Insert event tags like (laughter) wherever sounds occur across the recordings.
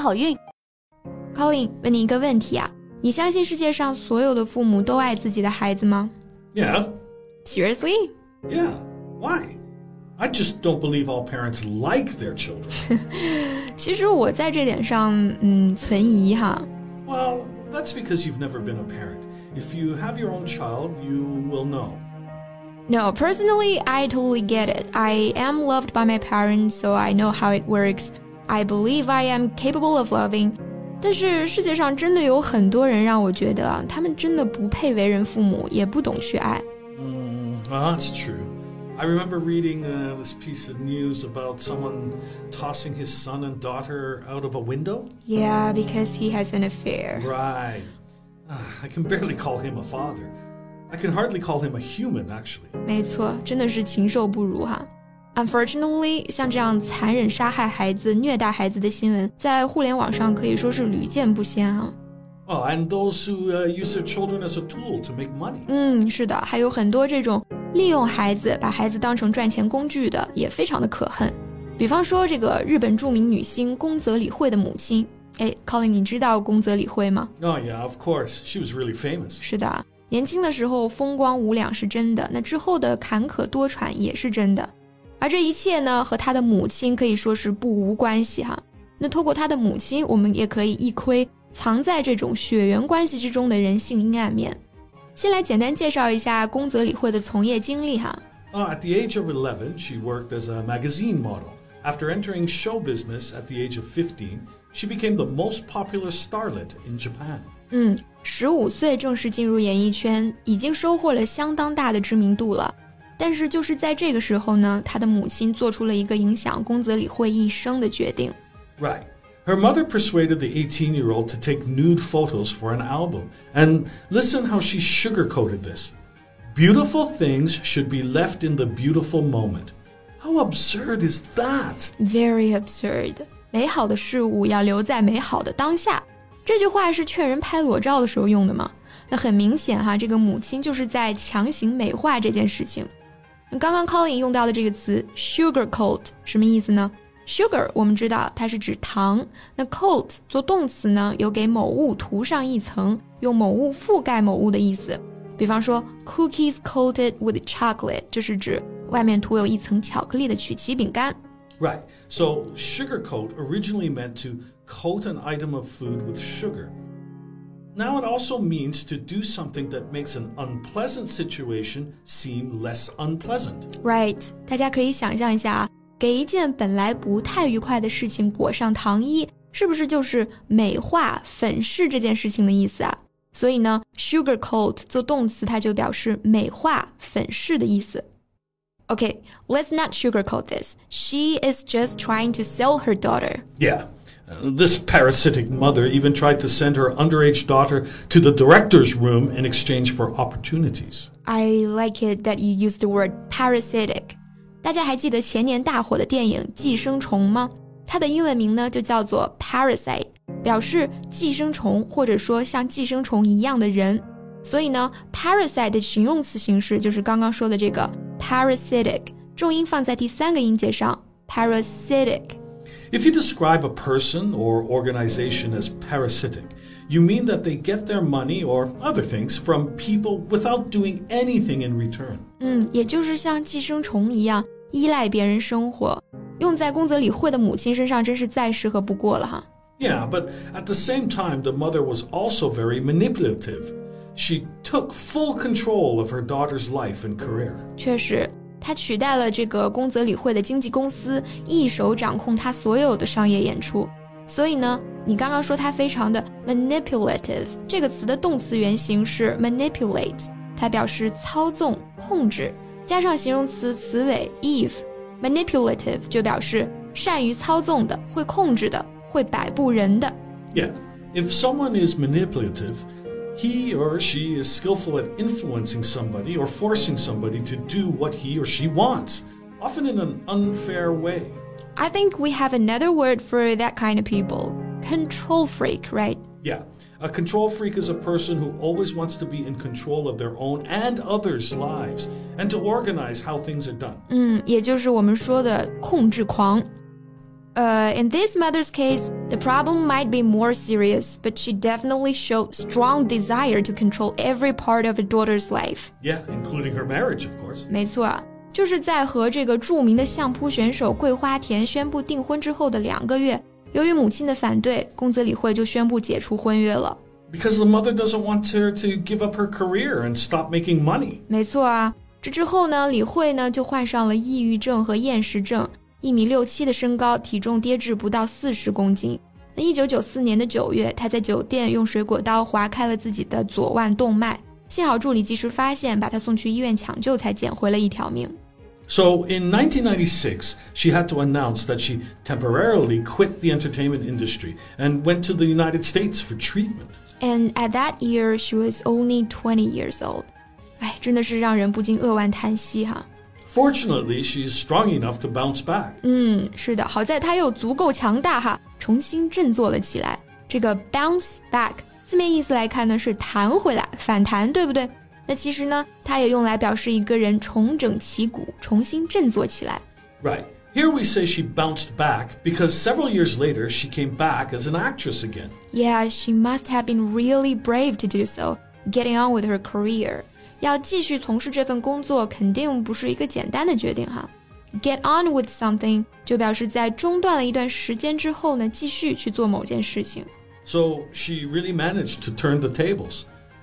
好运！Colin，问你一个问题啊，你相信世界上所有的父母都爱自己的孩子吗？Yeah. Seriously? Yeah. Why? I just don't believe all parents like their children. (laughs) 其实我在这点上，嗯，存疑哈。Well, that's because you've never been a parent. If you have your own child, you will know. No, personally, I totally get it. I am loved by my parents, so I know how it works. I believe I am capable of loving. 但是世界上真的有很多人让我觉得啊，他们真的不配为人父母，也不懂去爱。Mm, well, that's true. I remember reading uh, this piece of news about someone tossing his son and daughter out of a window. Yeah, because he has an affair. Right. Uh, I can barely call him a father. I can hardly call him a human, actually. 没错，真的是禽兽不如哈。 Unfortunately，像这样残忍杀害孩子、虐待孩子的新闻，在互联网上可以说是屡见不鲜啊。Oh, and those who uh, use their children as a tool to make money. 嗯，是的，还有很多这种利用孩子把孩子当成赚钱工具的也非常的可恨，比方说这个日本著名女星宫泽理惠的母亲，哎，Colin，你知道宫泽理惠吗？Oh yeah, of course, she was really famous. 是的，年轻的时候风光无两是真的，那之后的坎坷多舛也是真的，而这一切呢，和他的母亲可以说是不无关系哈。那透过他的母亲，我们也可以一窥藏在这种血缘关系之中的人性阴暗面。先来简单介绍一下宫泽理惠的从业经历哈。Uh, at the age of 11, she worked as a magazine model. After entering show business at the age of 15, she became the most popular starlet in Japan. 嗯，十五岁正式进入演艺圈，已经收获了相当大的知名度了。但是就是在这个时候呢，她的母亲做出了一个影响宫泽理惠一生的决定。Right. Her mother persuaded the 18 year old to take nude photos for an album. And listen how she sugarcoated this. Beautiful things should be left in the beautiful moment. How absurd is that? Very absurd. 美好的事物要留在美好的当下。这句话是劝人拍裸照的时候用的吗？那很明显哈，这个母亲就是在强行美化这件事情。 刚刚 Colin 用到的这个词 sugarcoat 什么意思呢？Sugar，我们知道它是指糖。那 coat 做动词呢，有给某物涂上一层，用某物覆盖某物的意思。比方说，cookies coated with chocolate，就是指外面涂有一层巧克力的曲奇饼干。Right. So sugar coat originally meant to coat an item of food with sugar. Now it also means to do something that makes an unpleasant situation seem less unpleasant. Right. 大家可以想象一下啊。给一件本来不太愉快的事情裹上糖衣，是不是就是美化、粉饰这件事情的意思啊？所以呢，sugarcoat 做动词，它就表示美化、粉饰的意思。Okay, let's not sugarcoat this. She is just trying to sell her daughter. Yeah. Uh, this parasitic mother even tried to send her underage daughter to the director's room in exchange for opportunities. I like it that you use the word parasitic. 大家还记得前年大火的电影《寄生虫》吗？它的英文名呢就叫做 Parasite，表示寄生虫或者说像寄生虫一样的人。所以呢，Parasite 的形容词形式就是刚刚说的这个 parasitic，重音放在第三个音节上，parasitic。 If you describe a person or organization as parasitic, you mean that they get their money or other things from people without doing anything in return. 嗯，也就是像寄生虫一样依赖别人生活，用在宫泽理惠的母亲身上真是再适合不过了哈。Yeah, but at the same time, the mother was also very manipulative. She took full control of her daughter's life and career. 确实， 他取代了这个宫泽理惠的经纪公司，一手掌控他所有的商业演出。所以呢，你刚刚说他非常的 manipulative，这个词的动词原形是 manipulate，它表示操纵、控制。加上形容词词尾 eve，manipulative 就表示善于操纵的、会控制的、会摆布人的。Yeah, if someone is manipulative, he or she is skillful at influencing somebody or forcing somebody to do what he or she wants, often in an unfair way. I think we have another word for that kind of people. Control freak, right? Yeah, a control freak is a person who always wants to be in control of their own and others' lives and to organize how things are done. 嗯，也就是我们说的控制狂。 uh, in this mother's case, the problem might be more serious, but she definitely showed strong desire to control every part of her daughter's life. Yeah, including her marriage, of course. 没错，就是在和这个著名的相扑选手贵花田宣布订婚之后的两个月，由于母亲的反对，宫泽理惠就宣布解除婚约了。Because the mother doesn't want her to give up her career and stop making money. 没错啊，这之后呢，理惠呢就患上了抑郁症和厌食症。一米六七的身高，体重跌至不到四十公斤。那一九九四年的九月，他在酒店用水果刀划开了自己的左腕动脉，幸好助理及时发现，把他送去医院抢救，才捡回了一条命。So in 1996, she had to announce that she temporarily quit the entertainment industry and went to the United States for treatment. And at that year, she was only twenty years old。哎，真的是让人不禁扼腕叹息哈。Fortunately, she's strong enough to bounce back. 嗯，是的，好在她又足够强大哈，重新振作了起来。这个 bounce back 字面意思来看呢，是弹回来、反弹，对不对？那其实呢，它也用来表示一个人重整旗鼓、重新振作起来。 Right. Here we say she bounced back because several years later she came back as an actress again. Yeah, she must have been really brave to do so, getting on with her career. 要继续从事这份工作，肯定不是一个简单的决定哈。Get on with something 就表示在中断了一段时间之后呢，继续去做某件事情。 So she really managed to turn the tables.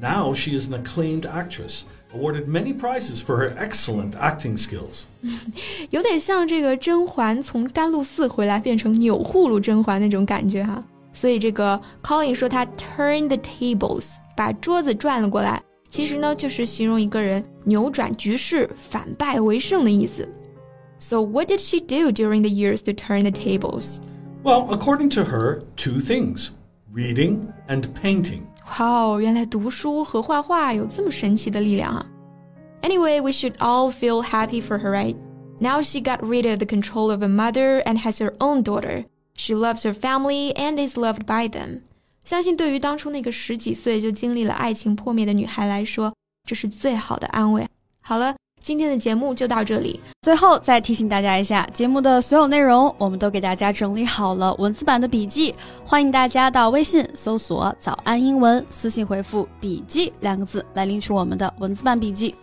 Now she is an acclaimed actress, awarded many prizes for her excellent acting skills. (laughs) 有点像这个甄嬛从甘露寺回来变成钮祜禄甄嬛那种感觉哈。所以这个 Colin 说他 turn the tables，把桌子转了过来， 其实呢就是形容一个人扭转局势、反败为胜的意思。So what did she do during the years to turn the tables? Well, according to her, two things reading and painting. 哇哦，原来读书和画画有这么神奇的力量啊！Anyway, we should all feel happy for her, right? Now she got rid of the control of a mother and has her own daughter. She loves her family and is loved by them. 相信对于当初那个十几岁就经历了爱情破灭的女孩来说，这是最好的安慰。好了，今天的节目就到这里。最后再提醒大家一下，节目的所有内容我们都给大家整理好了文字版的笔记，欢迎大家到微信搜索“早安英文”，私信回复“笔记”两个字来领取我们的文字版笔记。